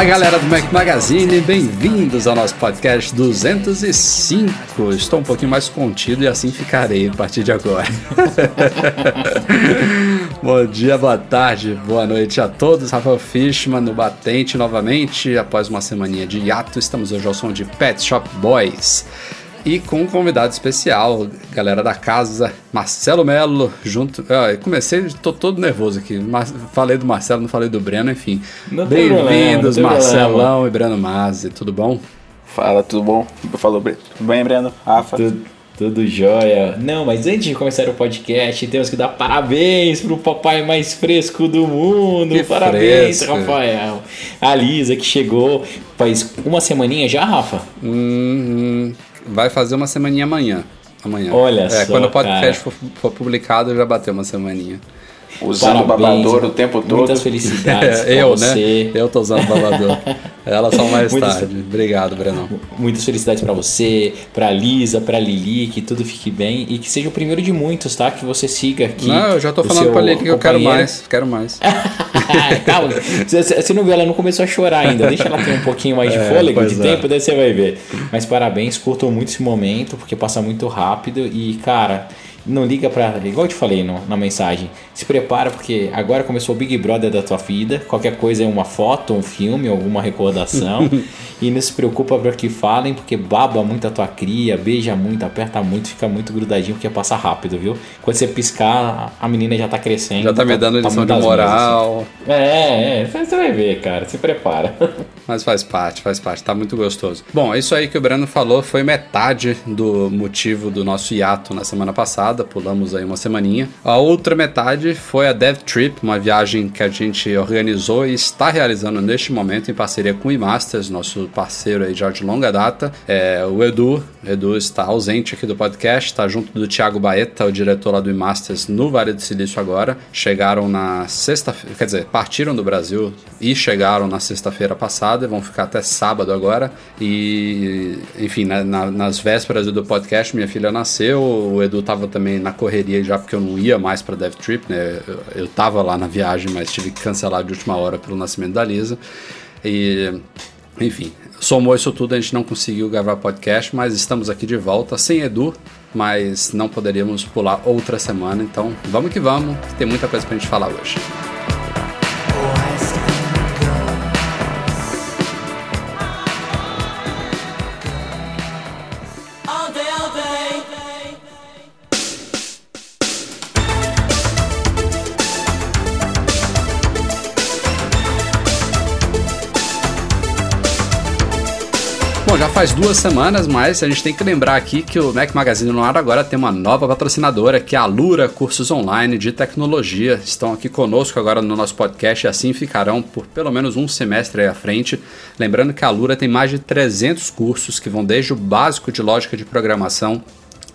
Fala galera do Mac Magazine, bem-vindos ao nosso podcast 205. Estou um pouquinho mais contido e assim ficarei a partir de agora. Bom dia, boa tarde, boa noite a todos. Rafael Fishman no Batente novamente. Após uma semaninha de hiato, estamos hoje ao som de Pet Shop Boys. E com um convidado especial, galera da casa, Marcelo Melo, junto. Ah, comecei, tô todo nervoso aqui. Mas, falei do Marcelo, não falei do Breno, enfim. Bem-vindos, Marcelão problema. e Breno Mazzi, tudo bom? Fala, tudo bom? Falou, tudo bem, Breno? Rafa? Tudo, tudo jóia. Não, mas antes de começar o podcast, temos que dar parabéns pro papai mais fresco do mundo. Que parabéns, fresco. Rafael. A Lisa que chegou faz uma semaninha já, Rafa? Hum, vai fazer uma semaninha amanhã. Amanhã. Olha é, só, Quando o podcast for, for publicado, já bateu uma semaninha. Usando o Parabéns, babador o tempo todo. Muitas felicidades pra eu, você. né? Eu tô usando o babador. Ela só mais Muitas- tarde. Obrigado, Brenão. Muitas felicidades pra você, pra Lisa, pra Lili, que tudo fique bem e que seja o primeiro de muitos, tá? Que você siga aqui. Não, eu já tô falando pra Lili que eu quero mais. Quero mais. Calma, você, não viu, ela não começou a chorar ainda. Deixa ela ter um pouquinho mais de É, fôlego, de é. tempo, daí você vai ver. Mas parabéns, curtam muito esse momento, porque passa muito rápido e, cara. Não liga pra. Igual eu te falei no- na mensagem. Se prepara, porque agora começou o Big Brother da tua vida. Qualquer coisa é uma foto, um filme, alguma recordação. e não se preocupa para que falem, porque baba muito a tua cria, beija muito, aperta muito, fica muito grudadinho, porque passa rápido, viu? Quando você piscar, a menina já tá crescendo. Já tá me dando lição de muitas moral. meses, assim. É, é, você vai ver, cara. Se prepara. Mas faz parte, faz parte, tá muito gostoso. Bom, isso aí que o Breno falou foi metade do motivo do nosso hiato na semana passada, pulamos aí uma semaninha. A outra metade foi a Dev Trip, uma viagem que a gente organizou e está realizando neste momento em parceria com o eMasters, nosso parceiro aí já de longa data. É, o Edu, Edu está ausente aqui do podcast, está junto do Thiago Baeta, o diretor lá do eMasters no Vale do Silício agora. Chegaram na sexta-feira, quer dizer, partiram do Brasil e chegaram na sexta-feira passada, vão ficar até sábado agora. E, enfim, na- na- nas vésperas do podcast, minha filha nasceu, o Edu tava também na correria já, porque eu não ia mais pra Dev Trip, né? Eu, eu tava lá na viagem, mas tive que cancelar de última hora pelo nascimento da Lisa. E, enfim, somou isso tudo, a gente não conseguiu gravar podcast, mas estamos aqui de volta, sem Edu, mas não poderíamos pular outra semana, então vamos que vamos, que tem muita coisa pra gente falar hoje. Faz duas semanas, mas a gente tem que lembrar aqui que o Mac Magazine no ar agora tem uma nova patrocinadora, que é a Lura Cursos Online de Tecnologia. Estão aqui conosco agora no nosso podcast e assim ficarão por pelo menos um semestre aí à frente. Lembrando que a Lura tem mais de 300 cursos que vão desde o básico de lógica de programação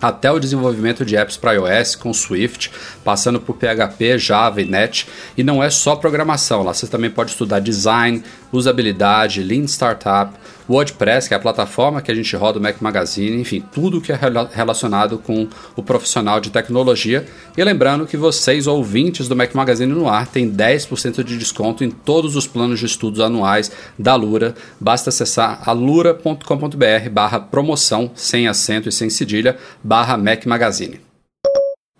até o desenvolvimento de apps para iOS com Swift, passando por PHP, Java e Net. E não é só programação, lá você também pode estudar design, usabilidade, Lean Startup, WordPress, que é a plataforma que a gente roda o Mac Magazine, enfim, tudo que é rela- relacionado com o profissional de tecnologia. E lembrando que vocês, ouvintes do Mac Magazine no ar, têm 10% de desconto em todos os planos de estudos anuais da Lura. Basta acessar alura.com.br barra promoção, sem acento e sem cedilha, barra Mac Magazine.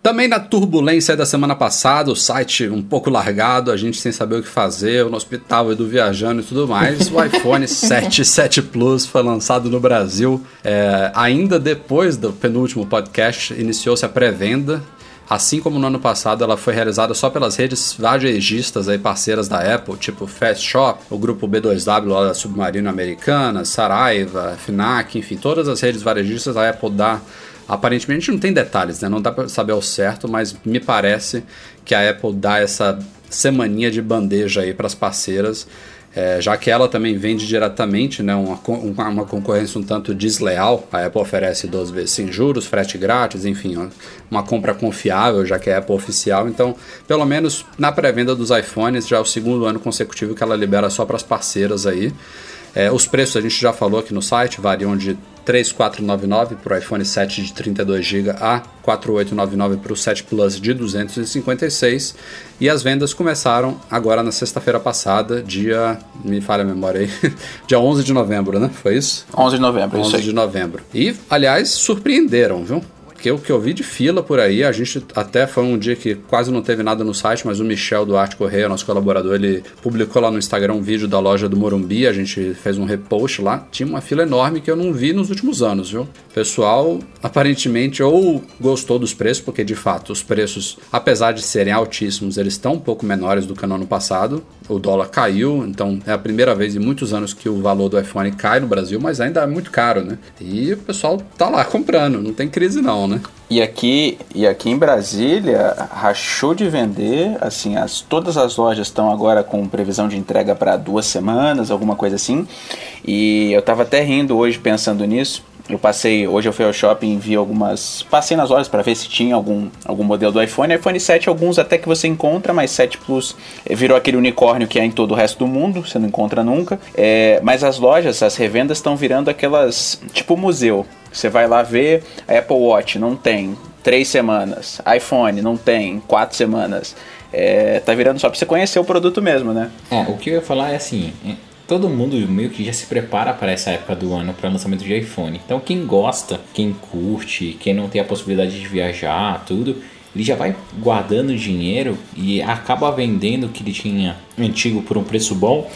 Também na turbulência da semana passada, o site um pouco largado, a gente sem saber o que fazer, no hospital, Edu viajando e tudo mais, o iPhone 7 7 Plus foi lançado no Brasil. É, ainda depois do penúltimo podcast, iniciou-se a pré-venda. assim como no ano passado ela foi realizada só pelas redes varejistas aí parceiras da Apple, tipo Fast Shop, o grupo B2W lá da Submarino Americana, Saraiva, Finac, enfim, todas as redes varejistas a Apple dá Aparentemente não tem detalhes, né? Não dá para saber ao certo, mas me parece que a Apple dá essa semaninha de bandeja aí para as parceiras é, já que ela também vende diretamente, né, uma, uma, concorrência um tanto desleal, a Apple oferece 12 vezes sem juros, frete grátis, enfim, uma compra confiável, já que é Apple oficial. Então, pelo menos na pré-venda dos iPhones, já é o segundo ano consecutivo que ela libera só para as parceiras aí. É, os preços a gente já falou aqui no site, variam de 3.499 para o iPhone 7 de 32GB a 4.899 para o 7 Plus de 256 e as vendas começaram agora na sexta-feira passada, dia, me falha a memória aí, dia 11 de novembro, né? Foi isso? 11 de novembro, 11 isso aí. de novembro. E, aliás, surpreenderam, viu? Porque o que eu vi de fila por aí, a gente até foi um dia que quase não teve nada no site, mas o Michel Duarte Correia, nosso colaborador, ele publicou lá no Instagram um vídeo da loja do Morumbi, a gente fez um repost lá, tinha uma fila enorme que eu não vi nos últimos anos, viu? O pessoal aparentemente ou gostou dos preços, porque de fato os preços, apesar de serem altíssimos, eles estão um pouco menores do que no ano passado, o dólar caiu, então é a primeira vez em muitos anos que o valor do iPhone cai no Brasil, mas ainda é muito caro, né? E o pessoal tá lá comprando, não tem crise não, né? E aqui, e aqui em Brasília, rachou de vender, assim, as, todas as lojas estão agora com previsão de entrega para duas semanas, alguma coisa assim. E eu tava até rindo hoje pensando nisso, eu passei, hoje eu fui ao shopping e vi algumas. Passei nas lojas para ver se tinha algum, algum modelo do iPhone. iPhone 7, alguns até que você encontra, mas 7 Plus virou aquele unicórnio que é em todo o resto do mundo, você não encontra nunca. É, mas as lojas, as revendas estão virando aquelas. tipo museu. Você vai lá ver, Apple Watch não tem, três semanas. iPhone não tem, quatro semanas. É, tá virando só pra você conhecer o produto mesmo, né? É, o que eu ia falar é assim, todo mundo meio que já se prepara para essa época do ano para lançamento de iPhone. Então quem gosta, quem curte, quem não tem a possibilidade de viajar, tudo, ele já vai guardando dinheiro e acaba vendendo o que ele tinha antigo por um preço bom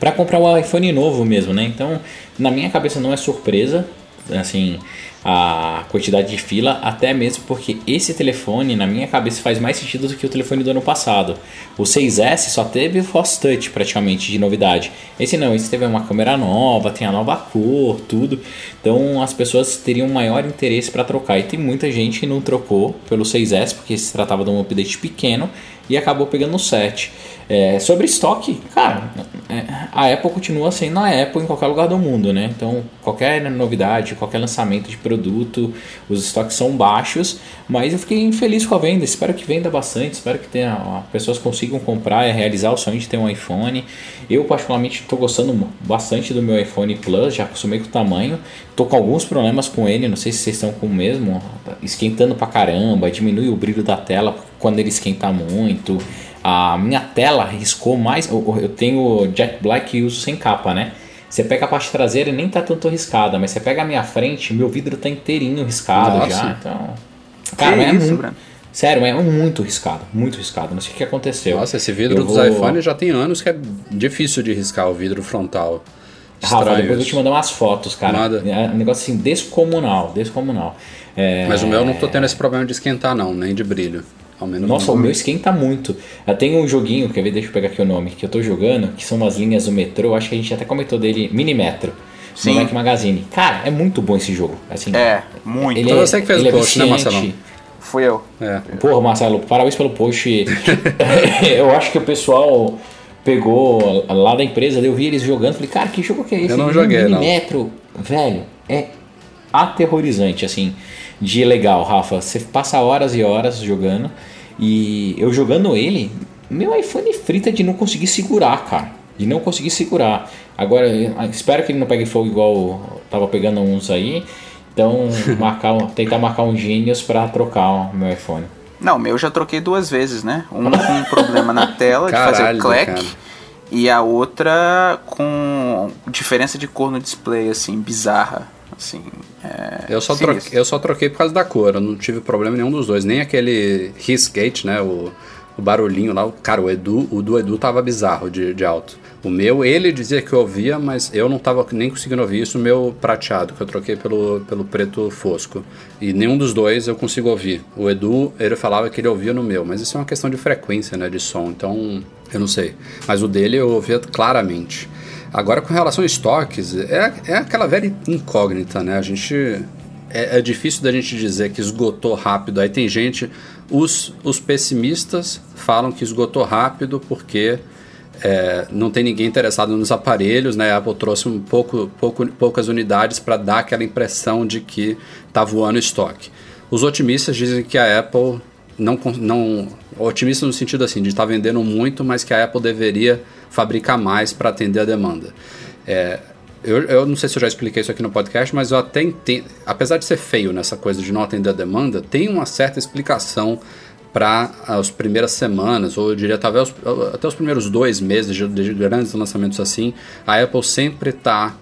para comprar o iPhone novo mesmo, né? Então, na minha cabeça não é surpresa, assim, a quantidade de fila, até mesmo porque esse telefone, na minha cabeça, faz mais sentido do que o telefone do ano passado. O 6S só teve Force Touch praticamente de novidade. Esse não, esse teve uma câmera nova, tem a nova cor, tudo. Então as pessoas teriam maior interesse para trocar. E tem muita gente que não trocou pelo 6S porque se tratava de um update pequeno e acabou pegando o 7. É, sobre estoque, cara, é, a Apple continua sendo a Apple em qualquer lugar do mundo, né? Então, qualquer novidade, qualquer lançamento de produto, os estoques são baixos, mas eu fiquei feliz com a venda. Espero que venda bastante, espero que tenha, pessoas consigam comprar e realizar o sonho de ter um iPhone. Eu, particularmente, estou gostando bastante do meu iPhone Plus, já acostumei com o tamanho. Estou com alguns problemas com ele, não sei se vocês estão com o mesmo, esquentando pra caramba, diminui o brilho da tela quando ele esquenta muito a minha tela riscou mais. Eu, tenho Jet Black e uso sem capa, né? Você pega a parte traseira e nem tá tanto riscada, mas você pega a minha frente, meu vidro tá inteirinho riscado Nossa. já. Então. Cara, que é isso, muito. Sério, é muito riscado, muito riscado. Não sei o que aconteceu. Nossa, esse vidro eu dos vou... iPhones já tem anos que é difícil de riscar o vidro frontal. Estranho Rafa, depois eu te mandar umas fotos, cara. Manda. É um negócio assim, descomunal, descomunal. É... Mas o meu eu não tô tendo esse problema de esquentar, não, nem de brilho. Ao menos Nossa, o meu esquenta muito. Eu tenho um joguinho, quer ver? Deixa eu pegar aqui o nome, que eu tô jogando, que são umas linhas do metrô. Acho que a gente até comentou dele, Minimetro. Sim. No Mac Magazine. Cara, é muito bom esse jogo. Assim, é, muito. Ele Foi é, você que fez o é post, né, Marcelo? Fui eu. É. Porra, Marcelo, parabéns pelo post. eu acho que o pessoal pegou lá da empresa, eu vi eles jogando, falei, cara, que jogo que é esse? Eu não joguei, Minimetro. não. Velho, é aterrorizante, assim de legal, Rafa. Você passa horas e horas jogando e eu jogando ele, meu iPhone frita de não conseguir segurar, cara. De não conseguir segurar. Agora, espero que ele não pegue fogo igual tava pegando uns aí. Então, marcar, tentar marcar um gênios para trocar o meu iPhone. Não, o meu já troquei duas vezes, né? Um com um problema na tela Caralho, de fazer clack. Cara. E a outra com diferença de cor no display, assim, bizarra. Assim, é, eu, só troquei, eu só troquei por causa da cor, eu não tive problema nenhum dos dois. Nem aquele Hissgate, né? O, o barulhinho lá, cara, o Edu, o do Edu tava bizarro de, de alto. O meu, ele dizia que eu ouvia, mas eu não estava nem conseguindo ouvir isso, o meu prateado, que eu troquei pelo, pelo preto fosco. E nenhum dos dois eu consigo ouvir. O Edu, ele falava que ele ouvia no meu, mas isso é uma questão de frequência, né, de som, então eu não sei. Mas o dele eu ouvia claramente. Agora, com relação a estoques, é, é aquela velha incógnita, né? A gente. É, é difícil da gente dizer que esgotou rápido. Aí tem gente. Os, os pessimistas falam que esgotou rápido porque é, não tem ninguém interessado nos aparelhos, né? A Apple trouxe um pouco, pouco, poucas unidades para dar aquela impressão de que está voando estoque. Os otimistas dizem que a Apple não, não otimista no sentido assim de estar tá vendendo muito, mas que a Apple deveria fabricar mais para atender a demanda. É, eu, eu não sei se eu já expliquei isso aqui no podcast, mas eu até entendo, apesar de ser feio nessa coisa de não atender a demanda, tem uma certa explicação para as primeiras semanas, ou eu diria talvez até os primeiros dois meses de, de grandes lançamentos assim, a Apple sempre está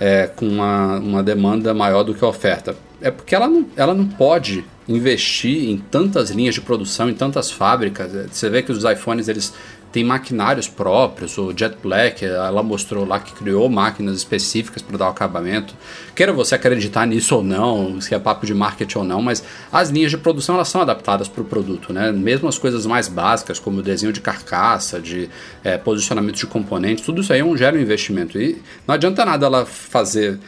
é, com uma, uma demanda maior do que a oferta. É porque ela não, ela não pode investir em tantas linhas de produção, em tantas fábricas. Você vê que os iPhones eles tem maquinários próprios, o Jet Black, ela mostrou lá que criou máquinas específicas para dar o acabamento. Queira você acreditar nisso ou não, se é papo de marketing ou não, mas as linhas de produção elas são adaptadas para o produto, né? Mesmo as coisas mais básicas, como o desenho de carcaça, de é, posicionamento de componentes, tudo isso aí é um gera um investimento. E não adianta nada ela fazer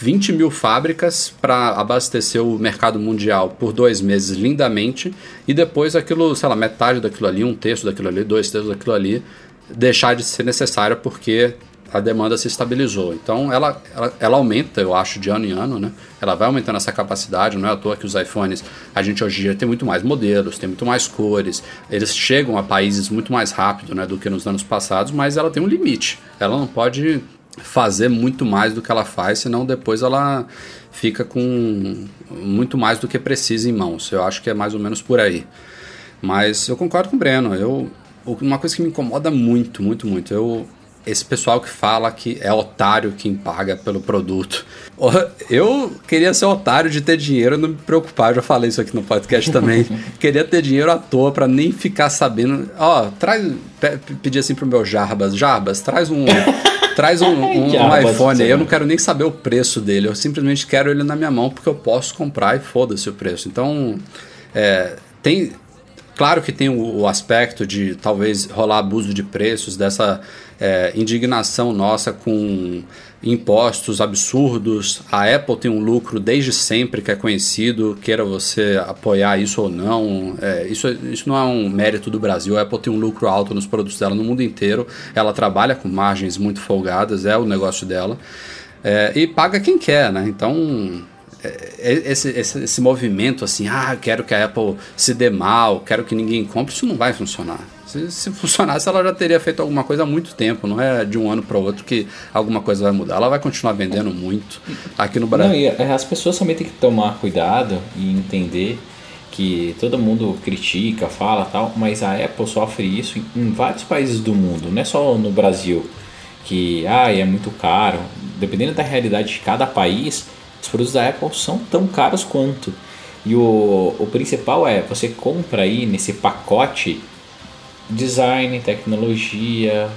20 mil fábricas para abastecer o mercado mundial por dois meses lindamente e depois aquilo, sei lá, metade daquilo ali, um terço daquilo ali, dois terços daquilo ali, deixar de ser necessário porque a demanda se estabilizou. Então ela, ela, ela, aumenta, eu acho, de ano em ano, né? Ela vai aumentando essa capacidade, não é à toa que os iPhones, a gente hoje em dia tem muito mais modelos, tem muito mais cores, eles chegam a países muito mais rápido né, do que nos anos passados, mas ela tem um limite. Ela não pode fazer muito mais do que ela faz, senão depois ela fica com muito mais do que precisa em mãos. Eu acho que é mais ou menos por aí. Mas eu concordo com o Breno. Eu, uma coisa que me incomoda muito, muito, muito, eu, esse pessoal que fala que é otário quem paga pelo produto. Eu queria ser otário de ter dinheiro e não me preocupar, já falei isso aqui no podcast também. queria ter dinheiro à toa para nem ficar sabendo. Ó, oh, traz. Pedir assim pro meu Jarbas: Jarbas, traz um. Traz um, um, um iPhone aí, eu não quero nem saber o preço dele, eu simplesmente quero ele na minha mão porque eu posso comprar e foda-se o preço. Então, é, tem. Claro que tem o, o, aspecto de talvez rolar abuso de preços, dessa é, indignação nossa com impostos absurdos. A Apple tem um lucro desde sempre que é conhecido, queira você apoiar isso ou não. É, isso, isso não é um mérito do Brasil. A Apple tem um lucro alto nos produtos dela no mundo inteiro. Ela trabalha com margens muito folgadas, é o negócio dela. É, e paga quem quer, né? Então esse, esse, esse movimento assim, ah, quero que a Apple se dê mal, quero que ninguém compre, isso não vai funcionar. Se, se, funcionasse, ela já teria feito alguma coisa há muito tempo. Não é de um ano para o outro que alguma coisa vai mudar. Ela vai continuar vendendo muito aqui no Brasil. Não, e é, as pessoas também têm que tomar cuidado e entender que todo mundo critica, fala tal, mas a Apple sofre isso em vários países do mundo, não é só no Brasil, que ah, é muito caro. Dependendo da realidade de cada país, os produtos da Apple são tão caros quanto. E o, o principal é, você compra aí nesse pacote design, tecnologia,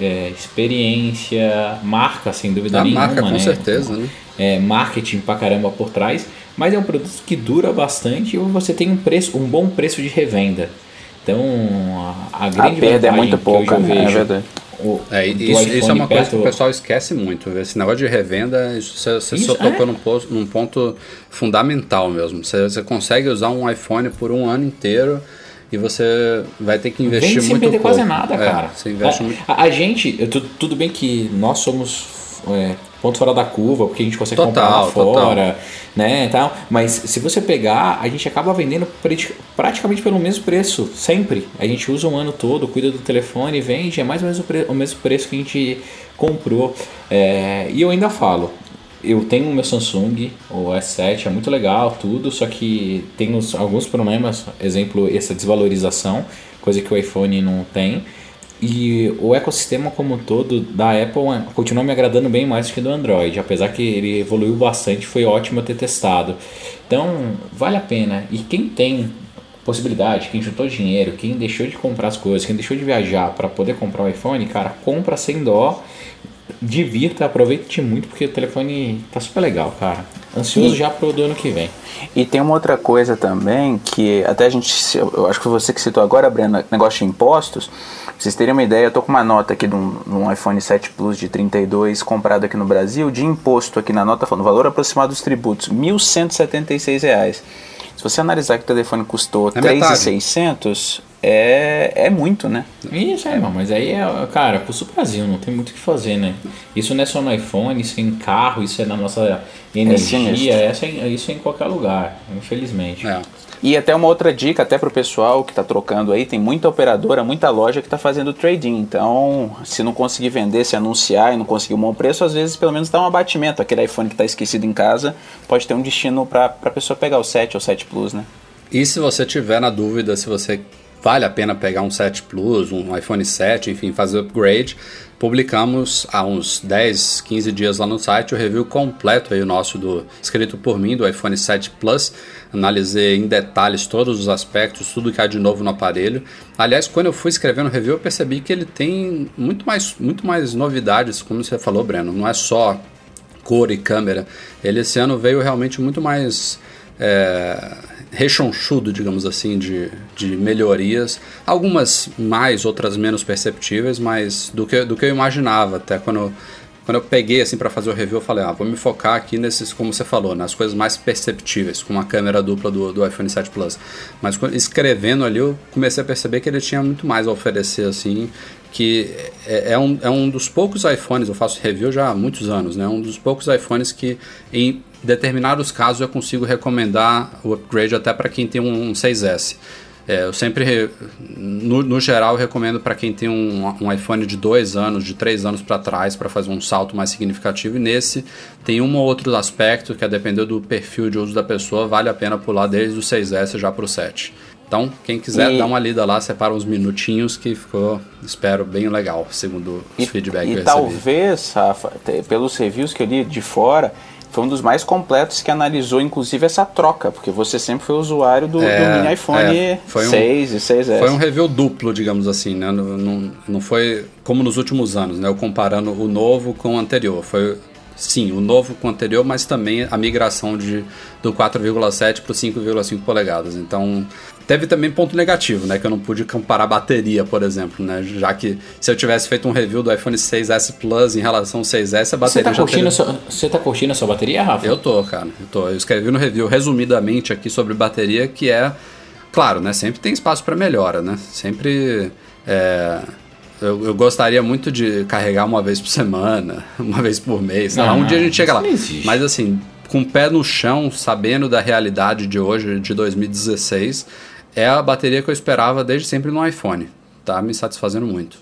é, experiência, marca, sem dúvida a nenhuma. Marca, com né? certeza, né? É, marketing pra caramba por trás, mas é um produto que dura bastante e você tem um preço, um bom preço de revenda. Então, a, a grande a perda é muito pouca, né? é verdade. O, é, isso, isso, é uma coisa que o pessoal esquece muito. Esse negócio de revenda, isso, você, você isso, só tocou é? num, ponto, num ponto fundamental mesmo. Você, você consegue usar um iPhone por um ano inteiro e você vai ter que investir Vem sem muito perder pouco. quase nada, é, cara. Você investe a, muito. A, a gente, tudo, tudo bem que nós somos é, ponto fora da curva, porque a gente consegue total, comprar lá fora, total. né, tal. Mas se você pegar, a gente acaba vendendo praticamente pelo mesmo preço, sempre. A gente usa um ano todo, cuida do telefone, vende, é mais ou menos o, o mesmo preço que a gente comprou. É, e eu ainda falo, eu tenho o meu Samsung, o S7, é muito legal, tudo, só que tem uns, alguns problemas, exemplo, essa desvalorização, coisa que o iPhone não tem. E o ecossistema como um todo da Apple continua me agradando bem mais do que do Android, apesar que ele evoluiu bastante, foi ótimo ter testado. Então, vale a pena. E quem tem possibilidade, quem juntou dinheiro, quem deixou de comprar as coisas, quem deixou de viajar para poder comprar o iPhone, cara, compra sem dó divirta, aproveite muito, porque o telefone tá super legal, cara. Ansioso e, já pro do ano que vem. E tem uma outra coisa também, que até a gente, eu acho que foi você que citou agora, Breno, negócio de impostos. Pra vocês terem uma ideia, eu tô com uma nota aqui de um, de um iPhone 7 Plus de 32 comprado aqui no Brasil, de imposto aqui na nota, falando valor aproximado dos tributos, 1.176 reais. Se você analisar que o telefone custou é 3,600, é, é muito, né? Isso, é, irmão, mas aí é, cara, custa o Brasil, não tem muito o que fazer, né? Isso não é só no iPhone, isso é em carro, isso é na nossa energia, é isso, é, isso é em qualquer lugar, infelizmente. É. E até uma outra dica, até para o pessoal que está trocando aí, tem muita operadora, muita loja que está fazendo trading. Então, se não conseguir vender, se anunciar e não conseguir um bom preço, às vezes pelo menos dá um abatimento. Aquele iPhone que está esquecido em casa pode ter um destino para a pessoa pegar o 7 ou 7 Plus, né? E se você tiver na dúvida se você vale a pena pegar um 7 Plus, um iPhone 7, enfim, fazer upgrade, publicamos há uns 10, 15 dias lá no site o review completo aí o nosso do escrito por mim do iPhone 7 Plus. Analisei em detalhes todos os aspectos, tudo que há de novo no aparelho. Aliás, quando eu fui escrevendo o review, eu percebi que ele tem muito mais, muito mais novidades, como você falou, Breno. Não é só cor e câmera. Ele esse ano veio realmente muito mais é, rechonchudo, digamos assim, de, de melhorias. Algumas mais, outras menos perceptíveis, mas do que, do que eu imaginava. Até quando, quando eu peguei assim para fazer o review, eu falei, ah, vou me focar aqui nesses, como você falou, nas coisas mais perceptíveis, com a câmera dupla do, do iPhone 7 Plus. Mas escrevendo ali, eu comecei a perceber que ele tinha muito mais a oferecer, assim, que é, é, um, é um dos poucos iPhones, eu faço review já há muitos anos, né? Um dos poucos iPhones que em determinados casos eu consigo recomendar o upgrade até para quem tem um 6S. É, eu sempre, no, no geral, recomendo para quem tem um, um, iPhone de dois anos, de três anos para trás, para fazer um salto mais significativo. E nesse tem um ou outro aspecto que, a depender do perfil de uso da pessoa, vale a pena pular desde o 6S já para o 7. Então, quem quiser, e... dá uma lida lá, separa uns minutinhos que ficou, espero, bem legal, segundo os feedbacks que eu recebi. E talvez, Rafa, pelos reviews que eu li de fora, foi um dos mais completos que analisou, inclusive, essa troca, porque você sempre foi usuário do, é, do mini iPhone é, 6 um, e 6S. Foi um review duplo, digamos assim, né? Não, não, não foi como nos últimos anos, né? Eu comparando o novo com o anterior. Foi sim, o novo com o anterior, mas também a migração de, do 4,7 para o 5,5 polegadas. Então, teve também ponto negativo, né? Que eu não pude comparar bateria, por exemplo, né? Já que se eu tivesse feito um review do iPhone 6S Plus em relação ao 6S, a bateria você tá curtindo teria... sua, Você tá curtindo a sua bateria, Rafa? Eu tô, cara. Eu tô. Eu escrevi no review resumidamente aqui sobre bateria, que é... Claro, né? Sempre tem espaço para melhora, né? Sempre... É, eu, eu, gostaria muito de carregar uma vez por semana, uma vez por mês. Não, um dia a gente chega lá. Mas assim, com o pé no chão, sabendo da realidade de hoje, de 2016, é a bateria que eu esperava desde sempre no iPhone. Tá me satisfazendo muito.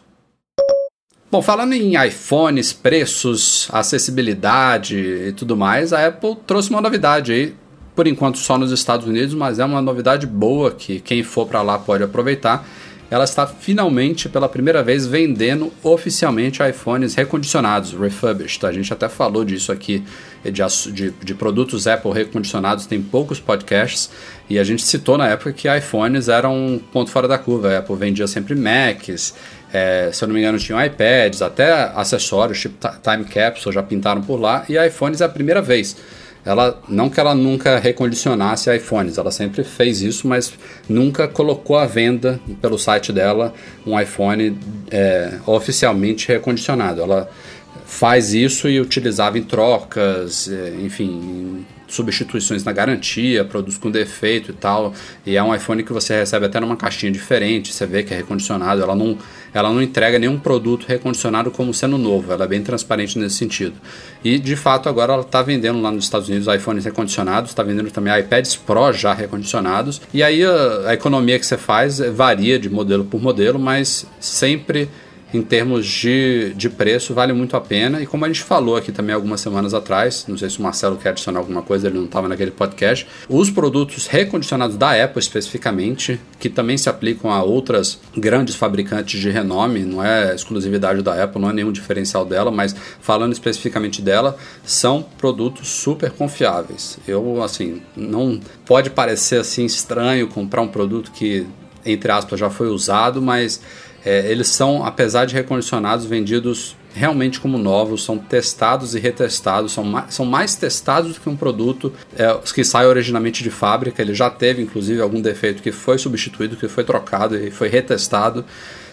Bom, falando em iPhones, preços, acessibilidade e tudo mais, a Apple trouxe uma novidade aí. Por enquanto só nos Estados Unidos, mas é uma novidade boa que quem for para lá pode aproveitar ela está finalmente pela primeira vez vendendo oficialmente iPhones recondicionados, refurbished. A gente até falou disso aqui, de, de, de, produtos Apple recondicionados, tem poucos podcasts, e a gente citou na época que iPhones eram um ponto fora da curva. A Apple vendia sempre Macs, é, se eu não me engano, tinham iPads, até acessórios, tipo Time Capsule, já pintaram por lá, e iPhones é a primeira vez ela não que ela nunca recondicionasse iPhones, ela sempre fez isso, mas nunca colocou à venda pelo site dela um iPhone é, oficialmente recondicionado. Ela faz isso e utilizava em trocas, é, enfim, substituições na garantia, produz com defeito e tal. E é um iPhone que você recebe até numa caixinha diferente, você vê que é recondicionado. Ela não, ela não entrega nenhum produto recondicionado como sendo novo, ela é bem transparente nesse sentido. E de fato agora ela está vendendo lá nos Estados Unidos iPhones recondicionados, está vendendo também iPads Pro já recondicionados. E aí a, a economia que você faz varia de modelo por modelo, mas sempre em termos de, de preço, vale muito a pena. E como a gente falou aqui também algumas semanas atrás, não sei se o Marcelo quer adicionar alguma coisa, ele não estava naquele podcast, os produtos recondicionados da Apple especificamente, que também se aplicam a outras grandes fabricantes de renome, não é exclusividade da Apple, não é nenhum diferencial dela, mas falando especificamente dela, são produtos super confiáveis. Eu, assim, não pode parecer assim estranho comprar um produto que, entre aspas, já foi usado, mas é, eles são, apesar de recondicionados, vendidos realmente como novos, são testados e retestados, são mais, são mais testados do que um produto é, que sai originalmente de fábrica. Ele já teve, inclusive, algum defeito que foi substituído, que foi trocado e foi retestado.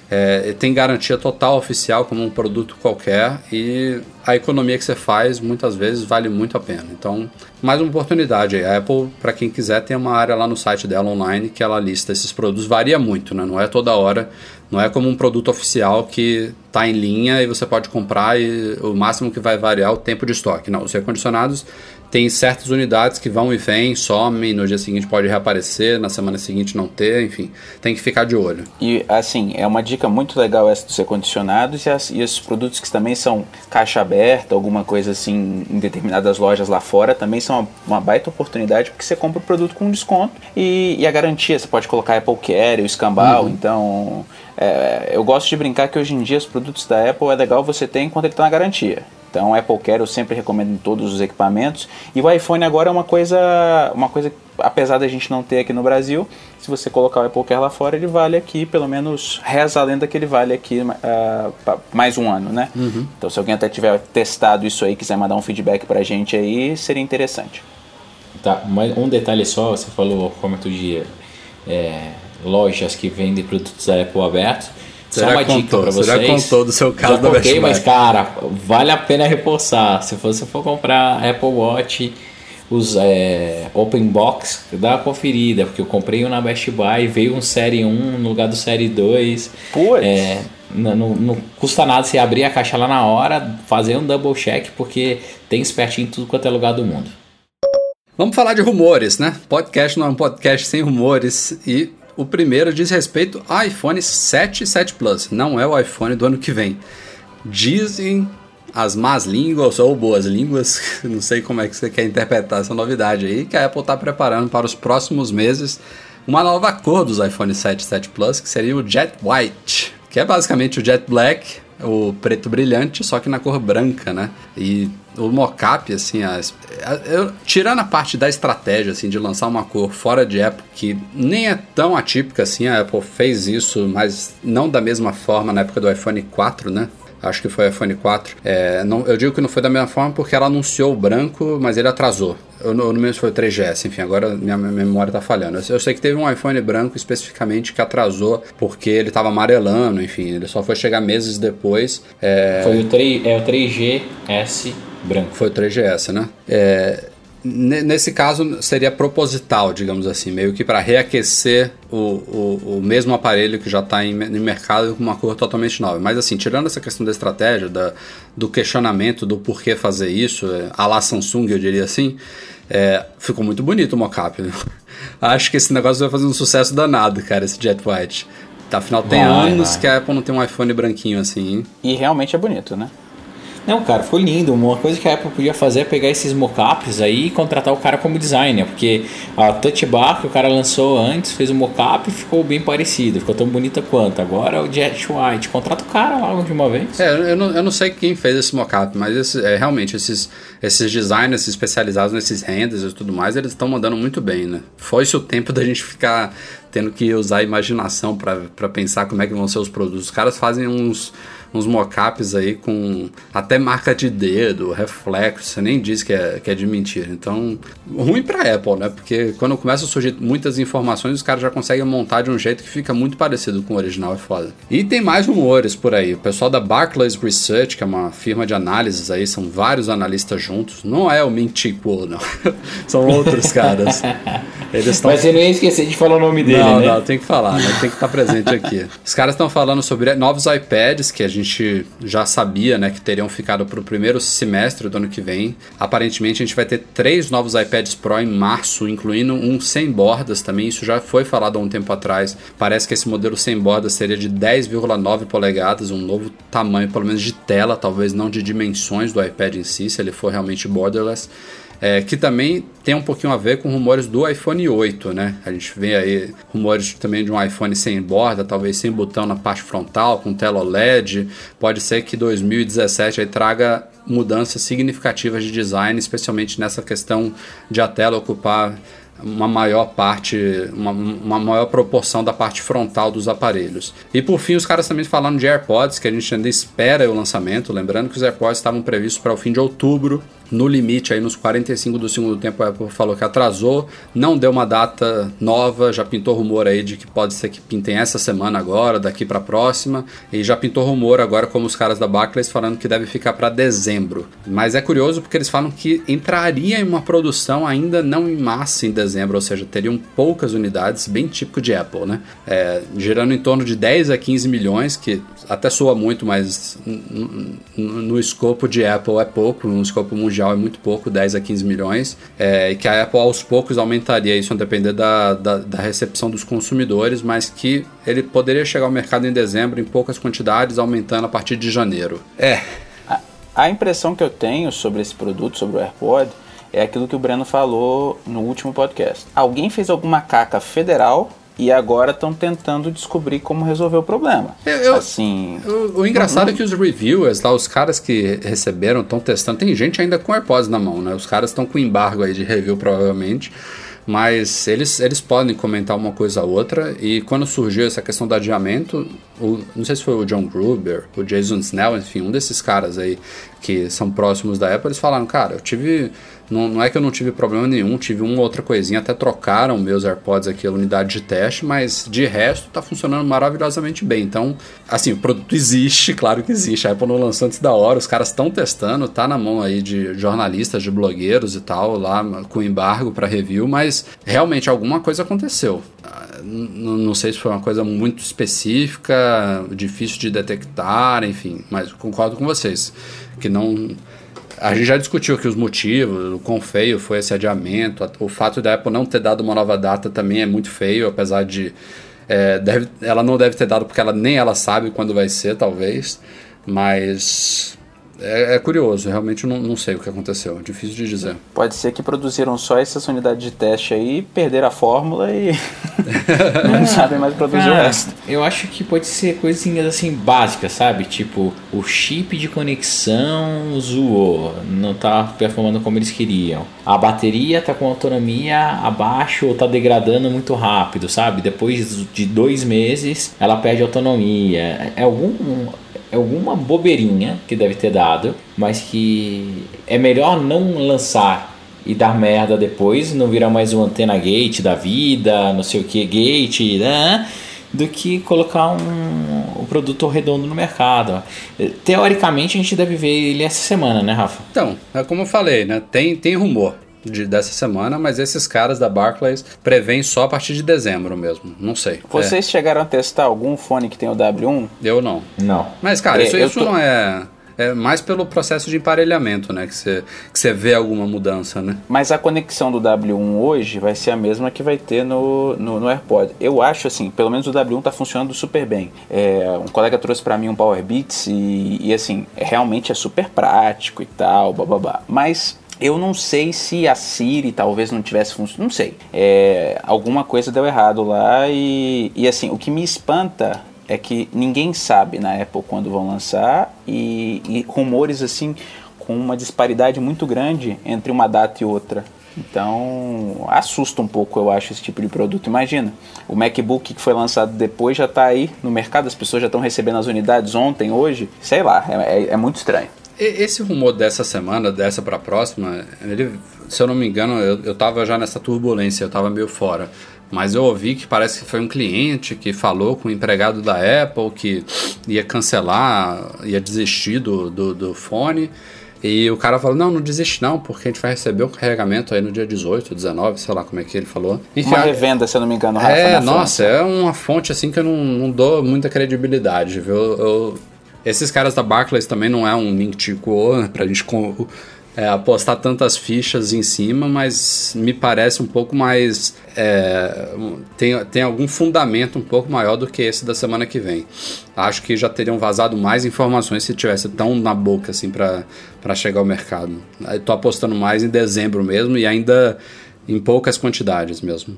É, tem garantia total oficial como um produto qualquer e a economia que você faz muitas vezes vale muito a pena. Então, mais uma oportunidade. A Apple, para quem quiser, tem uma área lá no site dela online que ela lista esses produtos. Varia muito, né? Não é toda hora, não é como um produto oficial que está em linha e você pode comprar e o máximo que vai variar é o tempo de estoque. Não, os recondicionados tem certas unidades que vão e vêm, somem, no dia seguinte pode reaparecer, na semana seguinte não ter, enfim, tem que ficar de olho. E assim, é uma dica muito legal essa dos recondicionados e, as, e esses produtos que também são caixa aberta, alguma coisa assim, em determinadas lojas lá fora, também são uma, uma baita oportunidade porque você compra o produto com desconto e, e, a garantia, você pode colocar Apple Care, o escambau, uhum. então é, eu gosto de brincar que hoje em dia os produtos da Apple é legal você ter enquanto ele está na garantia. Então, Apple Care eu sempre recomendo em todos os equipamentos. E o iPhone agora é uma coisa, uma coisa apesar da gente não ter aqui no Brasil, se você colocar o Apple Care lá fora, ele vale aqui, pelo menos reza a lenda que ele vale aqui uh, mais um ano, né? Uhum. Então, se alguém até tiver testado isso aí, quiser mandar um feedback pra gente aí, seria interessante. Tá, mas um detalhe só, você falou, como de é, lojas que vendem produtos da Apple abertos. Só uma contou, dica pra vocês. Você já contou do seu caso já da contei, mas cara, vale a pena reforçar. Se você for comprar Apple Watch, os é, Open Box, dá uma conferida, porque eu comprei um na Best Buy, veio um Série 1 no lugar do Série 2. Putz. É, não, não, não, custa nada você abrir a caixa lá na hora, fazer um double check, porque tem espertinho em tudo quanto é lugar do mundo. Vamos falar de rumores, né? Podcast não é um podcast sem rumores e o primeiro diz respeito ao iPhone 7 e 7 Plus, não é o iPhone do ano que vem. Dizem as más línguas ou boas línguas, não sei como é que você quer interpretar essa novidade aí, que a Apple está preparando para os próximos meses uma nova cor dos iPhone 7 e 7 Plus, que seria o Jet White, que é basicamente o Jet Black, o preto brilhante, só que na cor branca, né? E o mocap, assim, as, eu, tirando a parte da estratégia, assim, de lançar uma cor fora de Apple, que nem é tão atípica assim, a Apple fez isso, mas não da mesma forma na época do iPhone 4, né? Acho que foi iPhone 4. É, não, eu digo que não foi da mesma forma porque ela anunciou o branco, mas ele atrasou. Eu não lembro se foi o 3GS, enfim, agora minha, minha memória tá falhando. Eu, eu, sei que teve um iPhone branco especificamente que atrasou porque ele tava amarelando, enfim, ele só foi chegar meses depois. É... Foi o, 3, é, o 3GS branco. Foi o 3GS, né? É, Nesse caso seria proposital, digamos assim, meio que para reaquecer o, o, o, mesmo aparelho que já está em, em, mercado com uma cor totalmente nova. Mas assim, tirando essa questão da estratégia, da, do questionamento do porquê fazer isso, é, a la Samsung eu diria assim, é, ficou muito bonito o mockup. Né? Acho que esse negócio vai fazer um sucesso danado, cara, esse Jet White. Afinal, tem vai, anos vai. que a Apple não tem um iPhone branquinho assim. E realmente é bonito, né? Não, cara, ficou lindo. Uma coisa que a Apple podia fazer é pegar esses mockups aí e contratar o cara como designer, porque a Touch Bar que o cara lançou antes, fez um mockup e ficou bem parecido, ficou tão bonita quanto. Agora o Jet White, contrata o cara logo de uma vez. É, eu não, eu não sei quem fez esse mockup, mas esse, é, realmente esses, esses designers especializados nesses renders e tudo mais, eles estão mandando muito bem, né? Foi-se o tempo da gente ficar tendo que usar a imaginação para pensar como é que vão ser os produtos. Os caras fazem uns uns mockups aí com até marca de dedo, reflexo, você nem diz que é, que é de mentira. Então, ruim para Apple, né? Porque quando começa a surgir muitas informações, os caras já conseguem montar de um jeito que fica muito parecido com o original, é foda. E tem mais rumores por aí. O pessoal da Barclays Research, que é uma firma de análises aí, são vários analistas juntos. Não é o Minty Kuo, não. são outros caras. Eles tão... Mas você não ia esquecer de falar o nome dele, não, né? Não, tem que falar, né? Tem que estar presente aqui. Os caras estão falando sobre novos iPads que a gente já sabia, né? Que teriam ficado para o primeiro semestre do ano que vem. Aparentemente a gente vai ter três novos iPads Pro em março, incluindo um sem bordas também. Isso já foi falado há um tempo atrás. Parece que esse modelo sem bordas seria de 10,9 polegadas, um novo tamanho, pelo menos de tela, talvez não de dimensões do iPad em si, se ele for realmente borderless. É, que também tem um pouquinho a ver com rumores do iPhone 8, né? A gente vê aí rumores também de um iPhone sem borda, talvez sem botão na parte frontal, com tela OLED. Pode ser que 2017 aí traga mudanças significativas de design, especialmente nessa questão de a tela ocupar uma maior parte, uma, uma, maior proporção da parte frontal dos aparelhos. E por fim, os caras também falando de AirPods, que a gente ainda espera o lançamento, lembrando que os AirPods estavam previstos para o fim de outubro, no limite aí nos 45 do segundo tempo a Apple falou que atrasou, não deu uma data nova, já pintou rumor aí de que pode ser que pintem essa semana agora, daqui para próxima, e já pintou rumor agora como os caras da Barclays falando que deve ficar para dezembro. Mas é curioso porque eles falam que entraria em uma produção ainda não em massa em dezembro, ou seja, teriam poucas unidades, bem típico de Apple, né? É, girando em torno de 10 a 15 milhões, que até soa muito, mas no escopo de Apple é pouco, no escopo mundial é muito pouco, 10 a 15 milhões, é, e que a Apple aos poucos aumentaria isso a depender da, da, da, recepção dos consumidores, mas que ele poderia chegar ao mercado em dezembro em poucas quantidades, aumentando a partir de janeiro. É. A, a impressão que eu tenho sobre esse produto, sobre o AirPod, é aquilo que o Breno falou no último podcast. Alguém fez alguma caca federal e agora estão tentando descobrir como resolver o problema. Eu, eu, assim, o, o engraçado uhum. é que os reviewers lá, os caras que receberam, estão testando. Tem gente ainda com AirPods na mão, né? Os caras estão com embargo aí de review provavelmente. Mas eles, eles podem comentar uma coisa ou outra. E quando surgiu essa questão do adiamento, o, não sei se foi o John Gruber, o Jason Snell, enfim, um desses caras aí que são próximos da Apple, eles falaram, cara, eu tive não, não é que eu não tive problema nenhum, tive uma outra coisinha, até trocaram meus AirPods aqui, a unidade de teste, mas de resto tá funcionando maravilhosamente bem. Então, assim, o produto existe, claro que existe. A Apple não lançou antes da hora, os caras estão testando, tá na mão aí de jornalistas, de blogueiros e tal, lá com embargo para review, mas realmente alguma coisa aconteceu. Ah, não sei se foi uma coisa muito específica, difícil de detectar, enfim, mas concordo com vocês que não a gente já discutiu aqui os motivos, o quão feio foi esse adiamento, o fato da Apple não ter dado uma nova data também é muito feio, apesar de. É, deve, ela não deve ter dado porque ela nem ela sabe quando vai ser, talvez, mas é, é, curioso, realmente não, não sei o que aconteceu, difícil de dizer. Pode ser que produziram só essas unidades de teste aí, perderam a fórmula e não sabem mais produzir Cara, o resto. Eu acho que pode ser coisinhas assim básicas, sabe? Tipo, o chip de conexão zoou, não tá performando como eles queriam. A bateria tá com autonomia abaixo ou tá degradando muito rápido, sabe? Depois de dois meses ela perde autonomia. É algum alguma bobeirinha que deve ter dado, mas que é melhor não lançar e dar merda depois, não virar mais um antena gate da vida, não sei o que gate, né? Do que colocar um, um produto redondo no mercado. Teoricamente a gente deve ver ele essa semana, né, Rafa? Então, é como eu falei, né? Tem, tem rumor de, dessa semana, mas esses caras da Barclays prevêem só a partir de dezembro mesmo. Não sei. Vocês é. chegaram a testar algum fone que tem o W1? Eu não. Não. Mas, cara, é, isso, isso tô... não é. É mais pelo processo de emparelhamento, né? Que você que vê alguma mudança, né? Mas a conexão do W1 hoje vai ser a mesma que vai ter no, no, no AirPod. Eu acho assim, pelo menos o W1 tá funcionando super bem. É, um colega trouxe para mim um Power Beats e, e assim, realmente é super prático e tal, bababá. Mas eu não sei se a Siri talvez não tivesse funcionado, não sei. É, alguma coisa deu errado lá e, e assim, o que me espanta é que ninguém sabe na Apple quando vão lançar e, e rumores assim com uma disparidade muito grande entre uma data e outra. Então, assusta um pouco, eu acho, esse tipo de produto. Imagina, o MacBook que foi lançado depois já está aí no mercado, as pessoas já estão recebendo as unidades ontem, hoje. Sei lá, é, é, é muito estranho. Esse rumor dessa semana, dessa para a próxima, ele, se eu não me engano, eu, eu tava já nessa turbulência, eu tava meio fora. Mas eu ouvi que parece que foi um cliente que falou com o empregado da Apple que ia cancelar, ia desistir do, do, do fone. E o cara falou: não, não desiste não, porque a gente vai receber o um carregamento aí no dia 18, 19, sei lá como é que ele falou. Enfim, uma revenda, se eu não me engano, Rafa, É, nossa, é uma fonte assim que eu não, não dou muita credibilidade, viu? Eu, esses caras da Barclays também não é um link tipo né, pra gente com, é, apostar tantas fichas em cima, mas me parece um pouco mais. É, tem, tem algum fundamento um pouco maior do que esse da semana que vem. Acho que já teriam vazado mais informações se tivesse tão na boca assim para chegar ao mercado. Estou apostando mais em dezembro mesmo e ainda em poucas quantidades mesmo.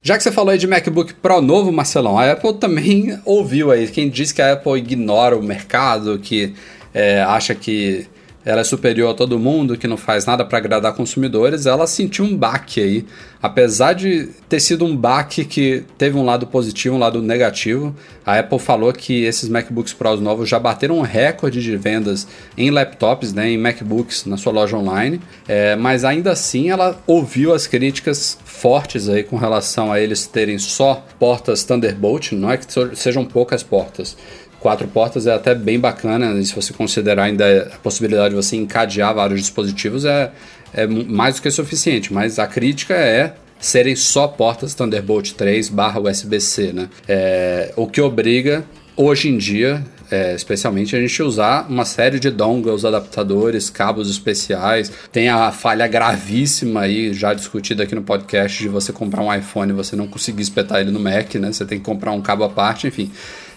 Já que você falou aí de MacBook Pro novo, Marcelão, a Apple também ouviu aí. Quem diz que a Apple ignora o mercado, que é, acha que ela é superior a todo mundo, que não faz nada para agradar consumidores, ela sentiu um baque aí. Apesar de ter sido um baque que teve um lado positivo, um lado negativo, a Apple falou que esses MacBooks Pro novos já bateram um recorde de vendas em laptops, né, em MacBooks na sua loja online, é, mas ainda assim ela ouviu as críticas fortes aí com relação a eles terem só portas Thunderbolt, não é que sejam poucas portas, quatro portas é até bem bacana, e se você considerar ainda a possibilidade de você encadear vários dispositivos, é, é mais do que suficiente. Mas a crítica é serem só portas Thunderbolt 3 barra USB-C, né? É, o que obriga, hoje em dia, é, especialmente a gente usar uma série de dongles, adaptadores, cabos especiais. Tem a falha gravíssima aí, já discutida aqui no podcast, de você comprar um iPhone e você não conseguir espetar ele no Mac, né? Você tem que comprar um cabo à parte, enfim.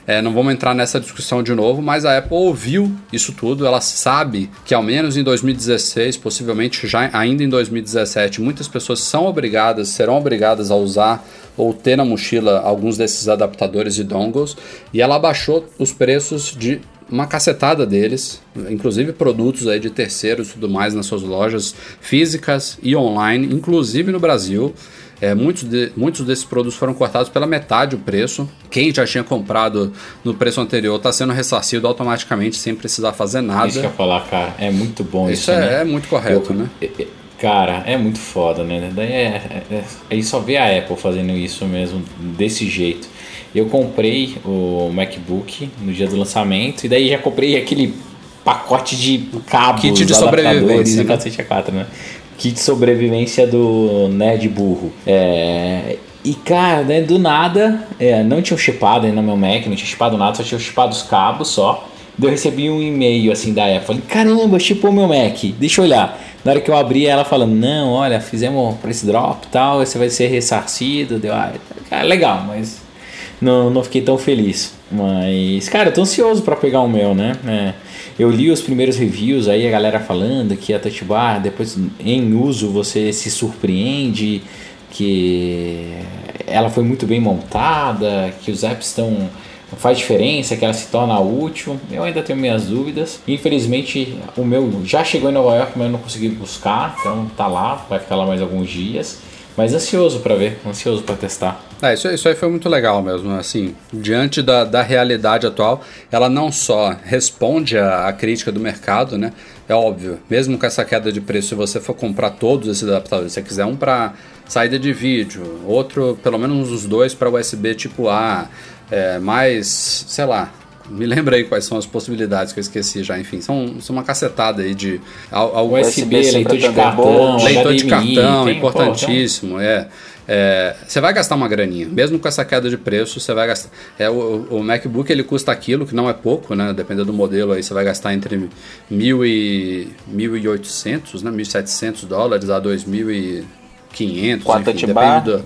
É, não vamos entrar nessa discussão de novo, mas a Apple ouviu isso tudo, ela sabe que ao menos em 2016, possivelmente já ainda em 2017, muitas pessoas são obrigadas, serão obrigadas a usar ou ter na mochila alguns desses adaptadores e dongles, e ela abaixou os preços de uma cacetada deles, inclusive produtos aí de terceiros e tudo mais nas suas lojas físicas e online, inclusive no Brasil. É, muitos, de, muitos desses produtos foram cortados pela metade o preço. Quem já tinha comprado no preço anterior está sendo ressarcido automaticamente sem precisar fazer nada. Isso que eu ia falar, cara. É muito bom isso. Isso é, né? é muito correto, eu, né? Cara, é muito foda, né? Daí é, é, aí só vê a Apple fazendo isso mesmo, desse jeito. Eu comprei o MacBook no dia do lançamento e daí já comprei aquele pacote de cabos, kit de sobrevivência, né? 4, né? Kit de sobrevivência do Nerd Burro. É, e cara, né, do nada, é, não tinha chipado ainda no meu Mac, não tinha chipado nada, só tinha chipado os cabos só. Daí eu recebi um e-mail assim da Apple. Falei, caramba, chipou meu Mac, deixa eu olhar. Na hora que eu abri, ela falando, não, olha, fizemos price drop e tal, você vai ser ressarcido. Deu, ah, cara, legal, mas não, não fiquei tão feliz. Mas, cara, eu tô ansioso para pegar o meu, né? É, eu li os primeiros reviews aí, a galera falando que a touch bar, depois em uso, você se surpreende, que ela foi muito bem montada, que os apps estão faz diferença, que ela se torna útil. Eu ainda tenho minhas dúvidas. Infelizmente, o meu já chegou em Nova York, mas eu não consegui buscar, então tá lá, vai ficar lá mais alguns dias. Mas ansioso para ver, ansioso para testar. É, isso, isso aí foi muito legal mesmo. Assim, diante da, da realidade atual, ela não só responde à, crítica do mercado, né? É óbvio, mesmo com essa queda de preço, se você for comprar todos esses adaptadores, se você quiser um para saída de vídeo, outro, pelo menos os dois para USB tipo A, é, mais, sei lá, me lembra aí quais são as possibilidades que eu esqueci já. Enfim, são, são uma cacetada aí de. Ao, USB, USB leitor de cartão, leitor de cartão, tem, importantíssimo, pô, é. É, você vai gastar uma graninha, mesmo com essa queda de preço, você vai gastar. É, o, o, MacBook ele custa aquilo, que não é pouco, né? Dependendo do modelo, aí você vai gastar entre mil e 1.800, né? 1.700 dólares a 2.500. Quanto enfim, depende do,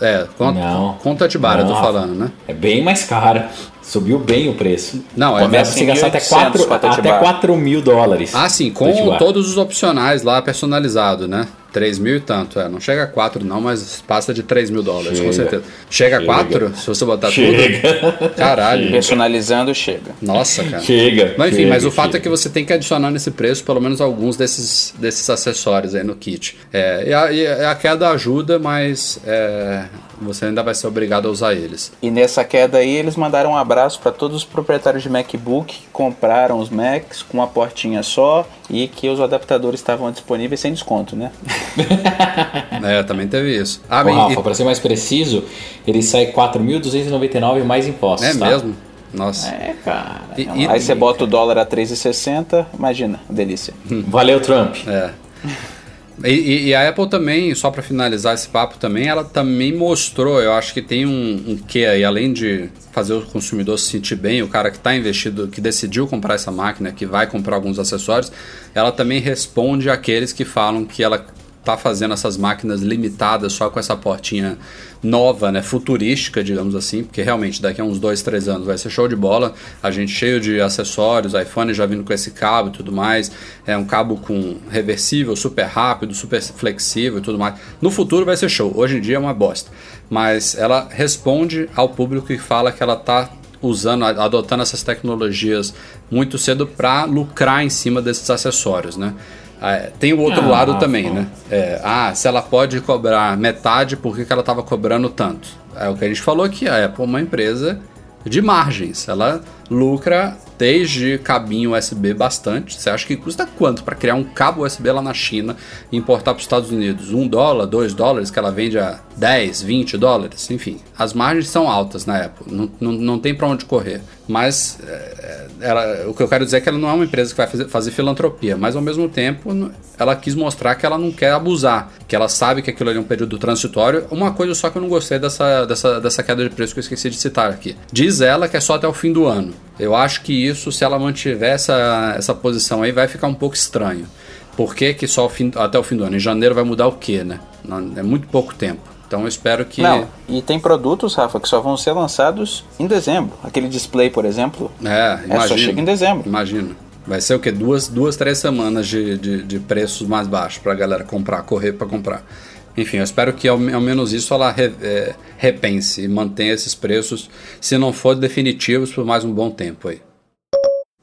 é, conta, não, conta Tibara, eu tô falando, né? É bem mais caro. Subiu bem o preço. Não, é Começa a gastar até 4, até 4 mil dólares. Ah, sim, com todos os opcionais lá personalizado, né? 3 mil e tanto, é. Não chega a 4 não, mas passa de 3 mil dólares, chega. com certeza. Chega, chega a 4? Se você botar chega. tudo? Caralho. Personalizando, chega. Nossa, cara. Chega. Mas enfim, chega, mas o fato é que você tem que adicionar nesse preço pelo menos alguns desses, desses acessórios aí no kit. É, e, a, e a queda ajuda, mas é, você ainda vai ser obrigado a usar eles. E nessa queda aí, eles mandaram um abraço para todos os proprietários de MacBook que compraram os Macs com uma portinha só e que os adaptadores estavam disponíveis sem desconto, né? é, também teve isso. Ah, Ô, Rafa, e... para ser mais preciso, ele sai 4.299 mais impostos. É tá? mesmo? Nossa. É, cara. E- é uma e- Aí você bota o dólar a 3,60, imagina, delícia. Valeu, Trump. É. E, e- a Apple também, só para finalizar esse papo também, ela também mostrou, eu acho que tem um, um quê aí, além de fazer o consumidor se sentir bem, o cara que está investido, que decidiu comprar essa máquina, que vai comprar alguns acessórios, ela também responde àqueles que falam que ela tá fazendo essas máquinas limitadas só com essa portinha nova, né, futurística, digamos assim, porque realmente daqui a uns dois, três anos vai ser show de bola, a gente cheio de acessórios, iPhone já vindo com esse cabo e tudo mais, é um cabo com reversível, super rápido, super flexível e tudo mais. No futuro vai ser show, hoje em dia é uma bosta, mas ela responde ao público que fala que ela tá usando, adotando essas tecnologias muito cedo para lucrar em cima desses acessórios, né? Ah, Tem o outro Ah, lado também, né? É, ah, se ela pode cobrar metade, por que, que ela estava cobrando tanto? É o que a gente falou aqui, a Apple é uma empresa de margens. Ela lucra desde cabinho USB bastante. Você acha que custa quanto para criar um cabo USB lá na China e importar para os Estados Unidos? Um dólar, dois dólares, que ela vende a 10, 20 dólares? Enfim, as margens são altas na Apple. Não, não, não tem para onde correr. Mas é, ela, o que eu quero dizer é que ela não é uma empresa que vai fazer, fazer filantropia, mas ao mesmo tempo ela quis mostrar que ela não quer abusar, que ela sabe que aquilo ali é um período transitório. Uma coisa só que eu não gostei dessa, dessa, dessa queda de preço que eu esqueci de citar aqui. Diz ela que é só até o fim do ano. Eu acho que isso, se ela mantiver essa, essa posição aí, vai ficar um pouco estranho. Por que, que só o fim- até o fim do ano? Em janeiro vai mudar o quê, né? É muito pouco tempo. Então eu espero que. Não, e tem produtos, Rafa, que só vão ser lançados em dezembro. Aquele display, por exemplo, É, é, só chega em dezembro. Imagina. Vai ser o quê? Duas, duas três semanas de, de, de preços mais baixos pra galera comprar, correr pra comprar. Enfim, eu espero que ao, ao menos isso ela re- é, repense e mantenha esses preços, se não for definitivos, por mais um bom tempo aí.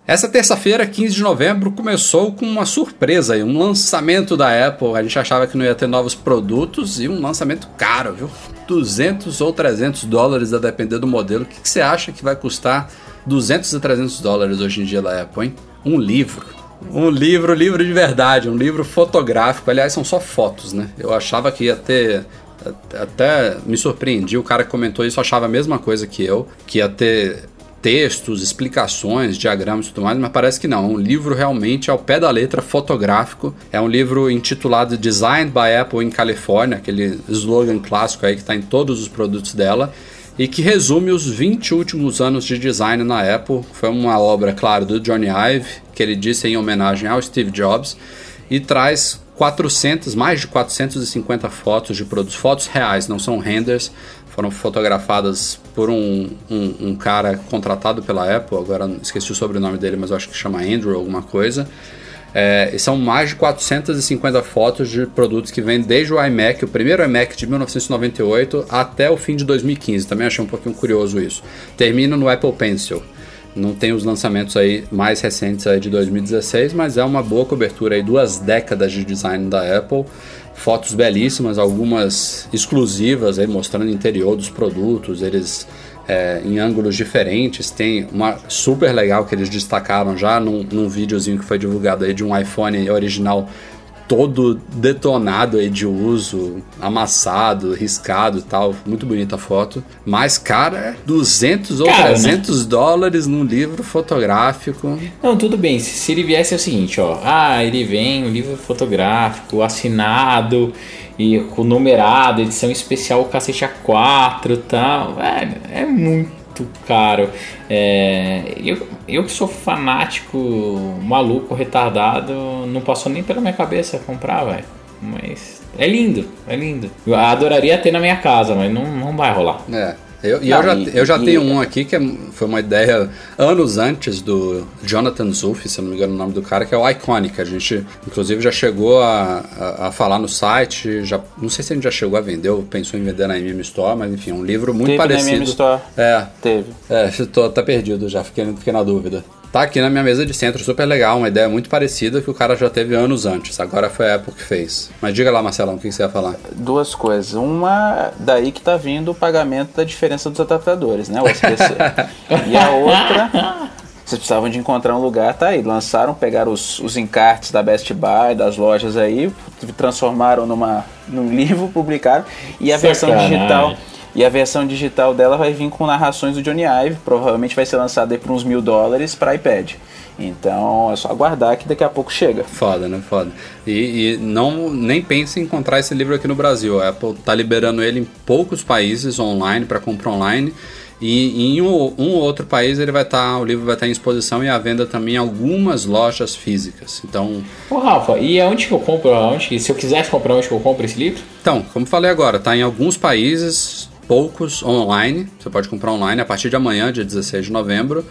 Essa terça-feira, 15 de novembro, começou com uma surpresa um lançamento da Apple. A gente achava que não ia ter novos produtos e um lançamento caro, viu? 200 ou 300 dólares a depender do modelo. O que, que você acha que vai custar 200 e 300 dólares hoje em dia da Apple, hein? Um livro. Um livro, livro de verdade, um livro fotográfico. Aliás, são só fotos, né? Eu achava que ia ter. Até me surpreendi, o cara que comentou isso achava a mesma coisa que eu, que ia ter textos, explicações, diagramas e tudo mais, mas parece que não. Um livro realmente ao pé da letra fotográfico. É um livro intitulado Designed by Apple in California, aquele slogan clássico aí que está em todos os produtos dela. E que resume os 20 últimos anos de design na Apple. Foi uma obra, claro, do Johnny Ive, que ele disse em homenagem ao Steve Jobs, e traz 400, mais de 450 fotos de produtos, fotos reais, não são renders, foram fotografadas por um, um, um cara contratado pela Apple, agora esqueci o sobrenome dele, mas acho que chama Andrew alguma coisa. É, são mais de 450 fotos de produtos que vêm desde o iMac, o primeiro iMac de 1998 até o fim de 2015. Também achei um pouquinho curioso isso. Termina no Apple Pencil. Não tem os lançamentos aí mais recentes aí de 2016, mas é uma boa cobertura aí, duas décadas de design da Apple. Fotos belíssimas, algumas exclusivas aí mostrando o interior dos produtos, eles é, em ângulos diferentes. Tem uma super legal que eles destacaram já num, num videozinho que foi divulgado aí de um iPhone original todo detonado aí de uso, amassado, riscado e tal. Muito bonita a foto. Mas, cara, é 200 ou Cara, né? 300 dólares num livro fotográfico. Não, tudo bem. Se, se ele viesse é o seguinte, ó. Ah, ele vem, um livro fotográfico, assinado e com numerado, edição especial cacete A4 e tal. Velho, é muito caro. É, eu, eu que sou fanático, maluco, retardado, não passou nem pela minha cabeça comprar, velho. Mas é lindo, é lindo. Eu adoraria ter na minha casa, mas não, não vai rolar. É. Eu, e Não, eu já, e- eu já e- tenho um aqui que é- foi uma ideia anos antes do Jonathan Zulf, se não me engano o nome do cara, que é o Iconic. A gente, inclusive, já chegou a, a, a falar no site, já, não sei se a gente já chegou a vender ou pensou em vender na MM Store, mas enfim, um livro muito Teve na parecido. MM Store. É, Teve. é, tô até perdido já, fiquei, fiquei na dúvida. Tá aqui na minha mesa de centro, super legal, uma ideia muito parecida que o cara já teve anos antes. Agora foi a Apple que fez. Mas diga lá, Marcelão, o que você ia falar? Duas coisas. Uma, daí que tá vindo o pagamento da diferença dos adaptadores, né? USB-C. e a outra, vocês precisavam de encontrar um lugar, tá aí. Lançaram, pegaram os, os encartes da Best Buy, das lojas aí, transformaram numa, num livro, publicaram. E a versão Sacanagem. digital. E a versão digital dela vai vir com narrações do Johnny Ive, provavelmente vai ser lançada aí por uns mil dólares para iPad. Então é só aguardar que daqui a pouco chega. Foda, né? Foda. E, e, não nem pense em encontrar esse livro aqui no Brasil. A Apple tá liberando ele em poucos países online para compra online. E em um, um outro país ele vai estar, tá, o livro vai estar tá em exposição e à venda também em algumas lojas físicas. Então. Ô Rafa, e aonde que eu compro? Onde, se eu quisesse comprar, onde que eu compro esse livro? Então, como falei agora, tá em alguns países, poucos online. Você pode comprar online a partir de amanhã, dia 16 de novembro.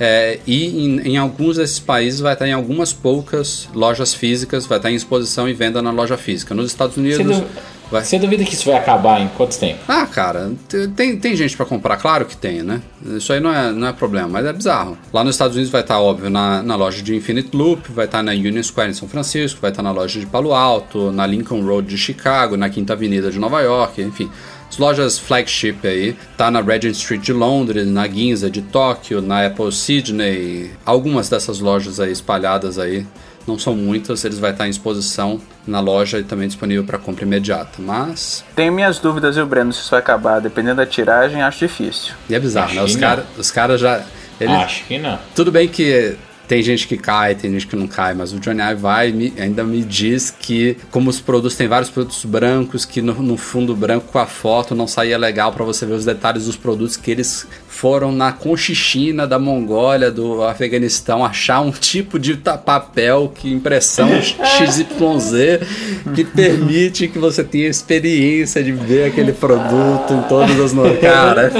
É, e em, em, alguns desses países vai estar em algumas poucas lojas físicas, vai estar em exposição e venda na loja física. Nos Estados Unidos. Você, vai... Você duvida que isso vai acabar em quanto tempo? Ah, cara, tem, tem gente para comprar, claro que tem, né? Isso aí não é, não é problema, mas é bizarro. Lá nos Estados Unidos vai estar, óbvio, na, na loja de Infinite Loop, vai estar na Union Square em São Francisco, vai estar na loja de Palo Alto, na Lincoln Road de Chicago, na Quinta Avenida de Nova York, enfim. As lojas flagship aí, tá na Regent Street de Londres, na Ginza de Tóquio, na Apple Sydney, algumas dessas lojas aí espalhadas aí. Não são muitas, eles vai estar em exposição na loja e também disponível para compra imediata, mas... Tenho minhas dúvidas, viu, Breno, se isso vai acabar. Dependendo da tiragem, acho difícil. E é bizarro, acho né? Os caras os cara já... Eles... Acho que não. Tudo bem que tem gente que cai, tem gente que não cai, mas o Johnny Ive vai me, ainda me diz que, como os produtos, tem vários produtos brancos, que no, no fundo branco com a foto não saía legal para você ver os detalhes dos produtos que eles foram na Conchichina da Mongólia, do Afeganistão, achar um tipo de papel que impressão XYZ que permite que você tenha experiência de ver aquele produto em todas as. Cara,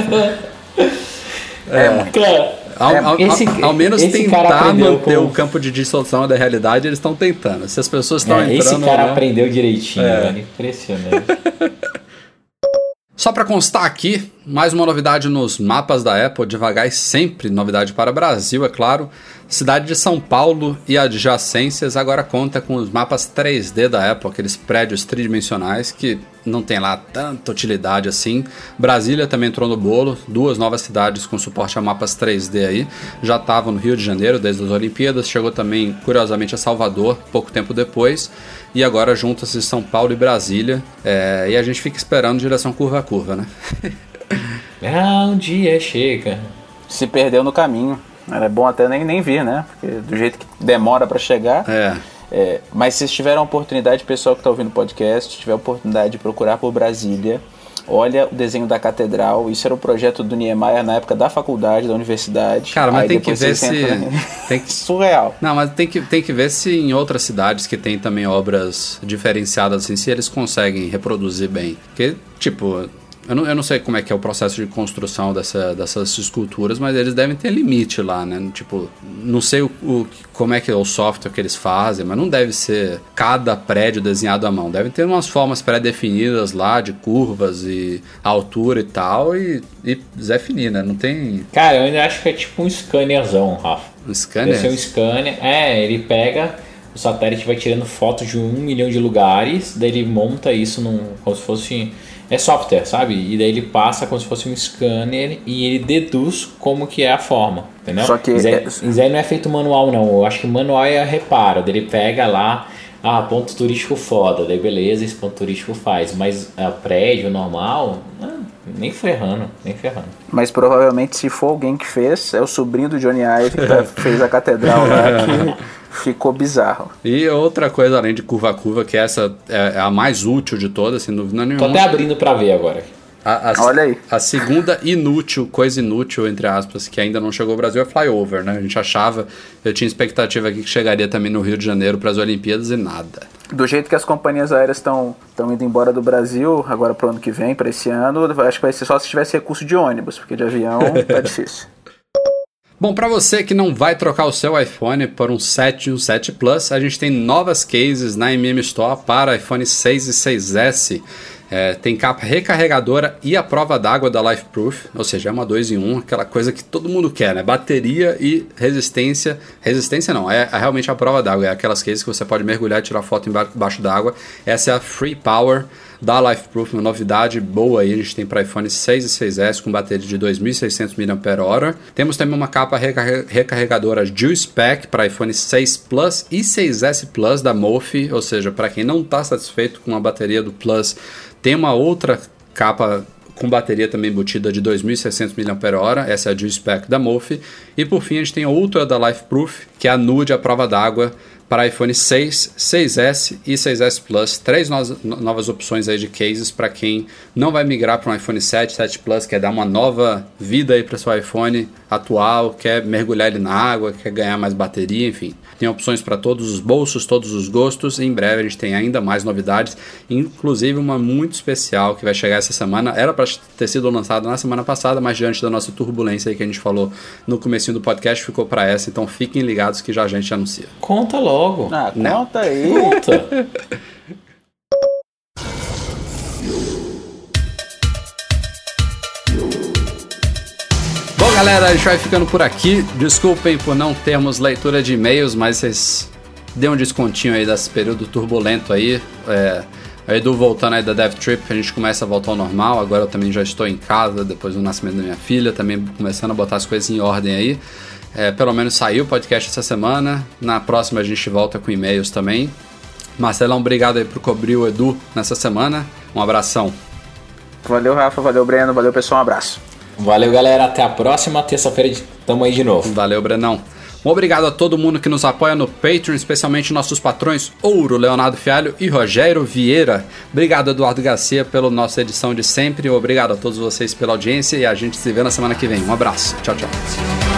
é, é, é. Ao, ao, esse, ao, ao menos tentar manter o campo de dissolução da realidade, eles estão tentando. Se as pessoas estão é, entrando... Esse cara aprendeu direitinho, é. velho. Impressionante. Só para constar aqui, mais uma novidade nos mapas da Apple, devagar e sempre novidade para o Brasil, é claro. Cidade de São Paulo e adjacências agora conta com os mapas 3D da Apple, aqueles prédios tridimensionais que não tem lá tanta utilidade assim. Brasília também entrou no bolo, duas novas cidades com suporte a mapas 3D aí. Já estavam no Rio de Janeiro desde as Olimpíadas, chegou também, curiosamente, a Salvador pouco tempo depois. E agora junta-se São Paulo e Brasília. É, e a gente fica esperando direção curva a curva, né? ah, um dia chega. Se perdeu no caminho. Era bom até nem, nem vir, né? Porque do jeito que demora para chegar. É. é. Mas se tiver a oportunidade, pessoal que está ouvindo o podcast, tiver a oportunidade de procurar por Brasília, olha o desenho da catedral. Isso era o um projeto do Niemeyer na época da faculdade, da universidade. Cara, mas Aí tem que ver se. Tem que... Surreal. Não, mas tem que, tem que ver se em outras cidades que tem também obras diferenciadas assim, se eles conseguem reproduzir bem. Porque, tipo, eu não, eu não sei como é que é o processo de construção dessa, dessas esculturas, mas eles devem ter limite lá, né? Tipo, não sei o, o, como é que é o software que eles fazem, mas não deve ser cada prédio desenhado à mão. Devem ter umas formas pré-definidas lá, de curvas e altura e tal, e, e Zé Finir, né? Não tem... Cara, eu ainda acho que é tipo um scannerzão, Rafa. Um scanner? Deve ser um scanner. É, ele pega... O satélite vai tirando fotos de um milhão de lugares, daí ele monta isso num, como se fosse é software, sabe? E daí ele passa como se fosse um scanner e ele deduz como que é a forma, entendeu? Só que isso aí, é... isso aí não é feito manual não, eu acho que manual é reparo, ele pega lá, ah, ponto turístico foda, daí beleza, esse ponto turístico faz, mas a prédio normal, ah, nem ferrando, nem ferrando. Mas provavelmente se for alguém que fez, é o sobrinho do Johnny Ive que tá, fez a catedral lá que ficou bizarro. E outra coisa, além de curva a curva, que essa é, é a mais útil de todas, sem dúvida nenhuma. Tô até abrindo para ver agora. A, a, Olha aí. A segunda inútil, coisa inútil, entre aspas, que ainda não chegou ao Brasil é flyover, né? A gente achava, eu tinha expectativa aqui que chegaria também no Rio de Janeiro para as Olimpíadas e nada. Do jeito que as companhias aéreas estão indo embora do Brasil, agora para o ano que vem, para esse ano, acho que vai ser só se tivesse recurso de ônibus, porque de avião tá difícil. Bom, para você que não vai trocar o seu iPhone por um 7 e um 7 Plus, a gente tem novas cases na MM Store para iPhone 6 e 6S. É, tem capa recarregadora e a prova d'água da LifeProof, ou seja, é uma 2 em 1, aquela coisa que todo mundo quer, né? Bateria e resistência. Resistência não, é, é realmente a prova d'água, é aquelas cases que você pode mergulhar e tirar foto embaixo d'água. Essa é a Free Power da LifeProof, uma novidade boa aí, a gente tem para iPhone 6 e 6S com bateria de 2.600 mAh. Temos também uma capa recarregadora Dual Spec para iPhone 6 Plus e 6S Plus da Mofi, ou seja, para quem não está satisfeito com a bateria do Plus, tem uma outra capa com bateria também embutida de 2.600 mAh, essa é a G-Spec da Mofi. E por fim a gente tem a Ultra da LifeProof, que é a nude à prova d'água para iPhone 6, 6S e 6S Plus. Três no novas opções aí de cases para quem não vai migrar para um iPhone 7, 7 Plus, quer dar uma nova vida aí para seu iPhone atual, quer mergulhar ele na água, quer ganhar mais bateria, enfim. Tem opções para todos os bolsos, todos os gostos. Em breve a gente tem ainda mais novidades, inclusive uma muito especial que vai chegar essa semana. Era para ter sido lançada na semana passada, mas diante da nossa turbulência aí que a gente falou no comecinho do podcast, ficou para essa. Então fiquem ligados que já a gente anuncia. Conta logo. Ah, conta aí. Conta. Bom, galera, a gente vai ficando por aqui. Desculpem por não termos leitura de e-mails, mas vocês dêem um descontinho aí desse período turbulento aí. É, a Edu voltando aí da Dev Trip, a gente começa a voltar ao normal. Agora eu também já estou em casa depois do nascimento da minha filha, também começando a botar as coisas em ordem aí. É, pelo menos saiu o podcast essa semana. Na próxima a gente volta com e-mails também. Marcelão, obrigado aí por cobrir o Edu nessa semana. Um abração. Valeu, Rafa. Valeu, Breno. Valeu, pessoal. Um abraço. Valeu, galera. Até a próxima terça-feira. Tamo aí de novo. Valeu, Brenão. Um obrigado a todo mundo que nos apoia no Patreon, especialmente nossos patrões Ouro, Leonardo Fialho e Rogério Vieira. Obrigado, Eduardo Garcia, pela nossa edição de sempre. Obrigado a todos vocês pela audiência e a gente se vê na semana que vem. Um abraço. Tchau, tchau.